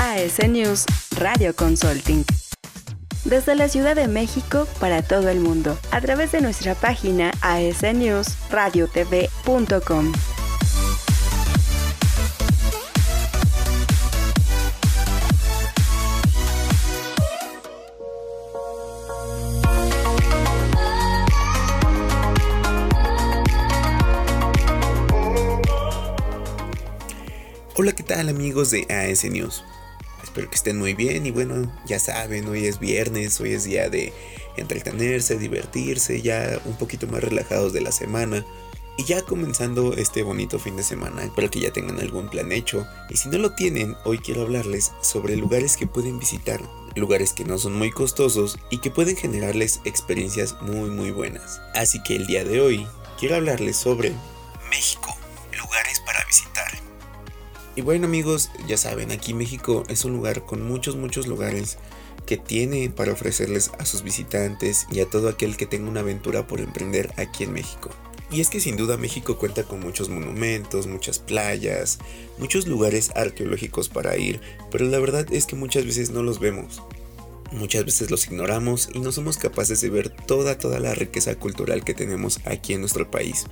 AS News Radio Consulting. Desde la Ciudad de México para todo el mundo, a través de nuestra página asnewsradiotv.com. Hola, ¿qué tal amigos de AS News? Espero que estén muy bien y bueno, ya saben, hoy es viernes, hoy es día de entretenerse, divertirse, ya un poquito más relajados de la semana. Y ya comenzando este bonito fin de semana, espero que ya tengan algún plan hecho. Y si no lo tienen, hoy quiero hablarles sobre lugares que pueden visitar, lugares que no son muy costosos y que pueden generarles experiencias muy muy buenas. Así que el día de hoy quiero hablarles sobre México, lugares para visitar. Y bueno amigos, ya saben, aquí México es un lugar con muchos, muchos lugares que tiene para ofrecerles a sus visitantes y a todo aquel que tenga una aventura por emprender aquí en México. Y es que sin duda México cuenta con muchos monumentos, muchas playas, muchos lugares arqueológicos para ir, pero la verdad es que muchas veces no los vemos. Muchas veces los ignoramos y no somos capaces de ver toda toda la riqueza cultural que tenemos aquí en nuestro país.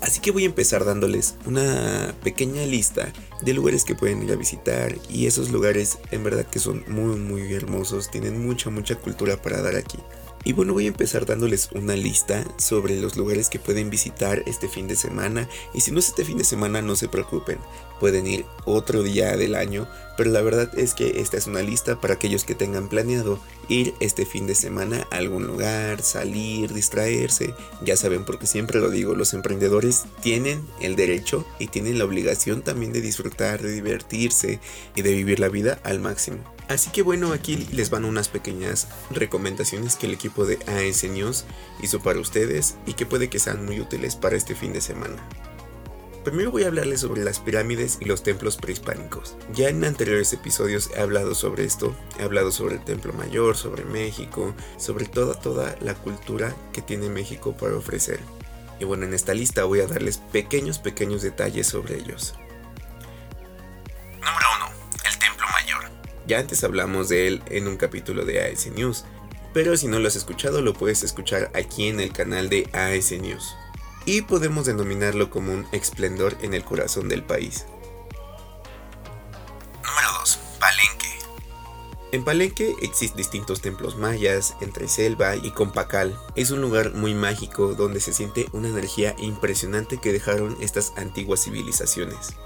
Así que voy a empezar dándoles una pequeña lista de lugares que pueden ir a visitar y esos lugares en verdad que son muy muy hermosos, tienen mucha mucha cultura para dar aquí. Y bueno, voy a empezar dándoles una lista sobre los lugares que pueden visitar este fin de semana. Y si no es este fin de semana, no se preocupen, pueden ir otro día del año. Pero la verdad es que esta es una lista para aquellos que tengan planeado ir este fin de semana a algún lugar, salir, distraerse. Ya saben, porque siempre lo digo, los emprendedores tienen el derecho y tienen la obligación también de disfrutar, de divertirse y de vivir la vida al máximo. Así que bueno, aquí les van unas pequeñas recomendaciones que el equipo de AS News hizo para ustedes y que puede que sean muy útiles para este fin de semana. Primero voy a hablarles sobre las pirámides y los templos prehispánicos. Ya en anteriores episodios he hablado sobre esto, he hablado sobre el Templo Mayor, sobre México, sobre toda toda la cultura que tiene México para ofrecer. Y bueno, en esta lista voy a darles pequeños pequeños detalles sobre ellos. Número 1. El Templo Mayor. Ya antes hablamos de él en un capítulo de AS News, pero si no lo has escuchado lo puedes escuchar aquí en el canal de AS News. Y podemos denominarlo como un esplendor en el corazón del país. Número 2. Palenque. En Palenque existen distintos templos mayas, entre selva y Compacal. Es un lugar muy mágico donde se siente una energía impresionante que dejaron estas antiguas civilizaciones.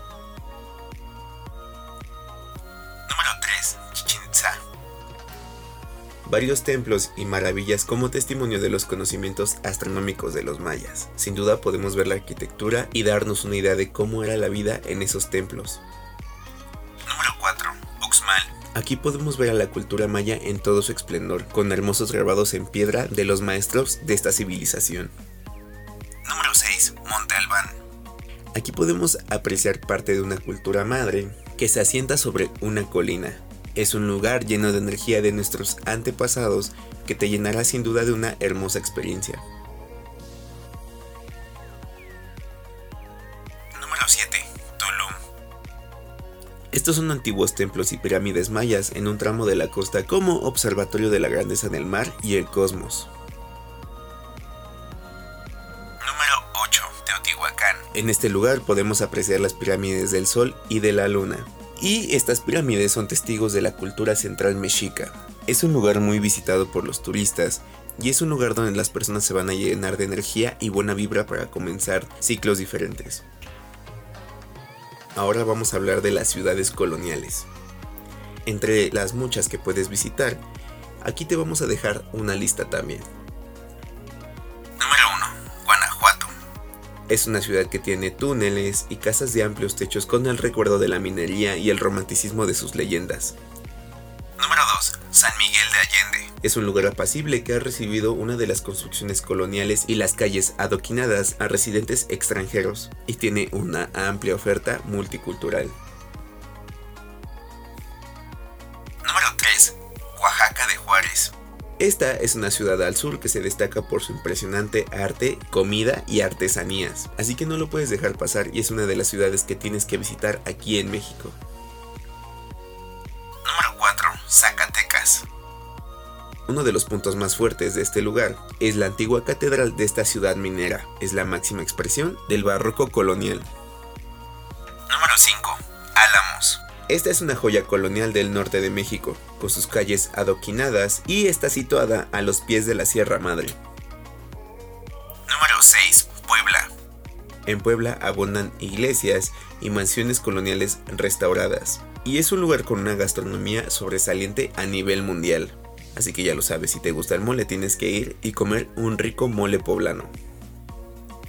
Varios templos y maravillas como testimonio de los conocimientos astronómicos de los mayas. Sin duda podemos ver la arquitectura y darnos una idea de cómo era la vida en esos templos. Número 4. Uxmal. Aquí podemos ver a la cultura maya en todo su esplendor, con hermosos grabados en piedra de los maestros de esta civilización. Número 6. Monte Albán. Aquí podemos apreciar parte de una cultura madre que se asienta sobre una colina, es un lugar lleno de energía de nuestros antepasados que te llenará sin duda de una hermosa experiencia. Número 7. Tulum. Estos son antiguos templos y pirámides mayas en un tramo de la costa como observatorio de la grandeza del mar y el cosmos. Número 8. Teotihuacán. En este lugar podemos apreciar las pirámides del Sol y de la Luna, y estas pirámides son testigos de la cultura central mexica. Es un lugar muy visitado por los turistas y es un lugar donde las personas se van a llenar de energía y buena vibra para comenzar ciclos diferentes. Ahora vamos a hablar de las ciudades coloniales. Entre las muchas que puedes visitar, aquí te vamos a dejar una lista también. Es una ciudad que tiene túneles y casas de amplios techos con el recuerdo de la minería y el romanticismo de sus leyendas. Número 2. San Miguel de Allende. Es un lugar apacible que ha recibido una de las construcciones coloniales y las calles adoquinadas a residentes extranjeros y tiene una amplia oferta multicultural. Esta es una ciudad al sur que se destaca por su impresionante arte, comida y artesanías, así que no lo puedes dejar pasar y es una de las ciudades que tienes que visitar aquí en México. Número 4. Zacatecas. Uno de los puntos más fuertes de este lugar es la antigua catedral de esta ciudad minera. Es la máxima expresión del barroco colonial. Número 5. Álamos. Esta es una joya colonial del norte de México, con sus calles adoquinadas y está situada a los pies de la Sierra Madre. Número 6. Puebla. En Puebla abundan iglesias y mansiones coloniales restauradas, y es un lugar con una gastronomía sobresaliente a nivel mundial. Así que ya lo sabes, si te gusta el mole tienes que ir y comer un rico mole poblano.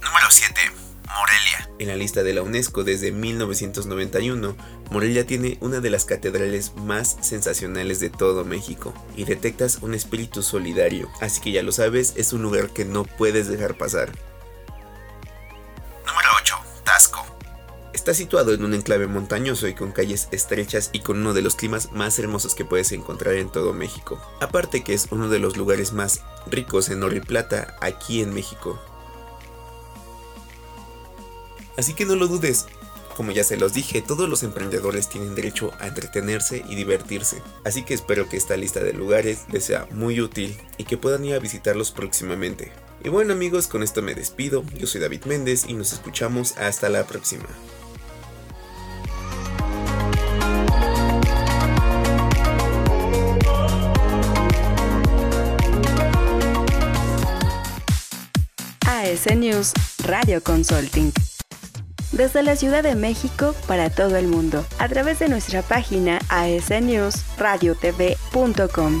Número 7. En la lista de la UNESCO desde 1991, Morelia tiene una de las catedrales más sensacionales de todo México y detectas un espíritu solidario, así que ya lo sabes, es un lugar que no puedes dejar pasar. Número 8. Tasco. Está situado en un enclave montañoso y con calles estrechas y con uno de los climas más hermosos que puedes encontrar en todo México. Aparte que es uno de los lugares más ricos en oro y plata aquí en México. Así que no lo dudes. Como ya se los dije, todos los emprendedores tienen derecho a entretenerse y divertirse. Así que espero que esta lista de lugares les sea muy útil y que puedan ir a visitarlos próximamente. Y bueno amigos, con esto me despido. Yo soy David Méndez y nos escuchamos hasta la próxima. AS News Radio Consulting. Desde la Ciudad de México para todo el mundo, a través de nuestra página asnewsradiotv.com.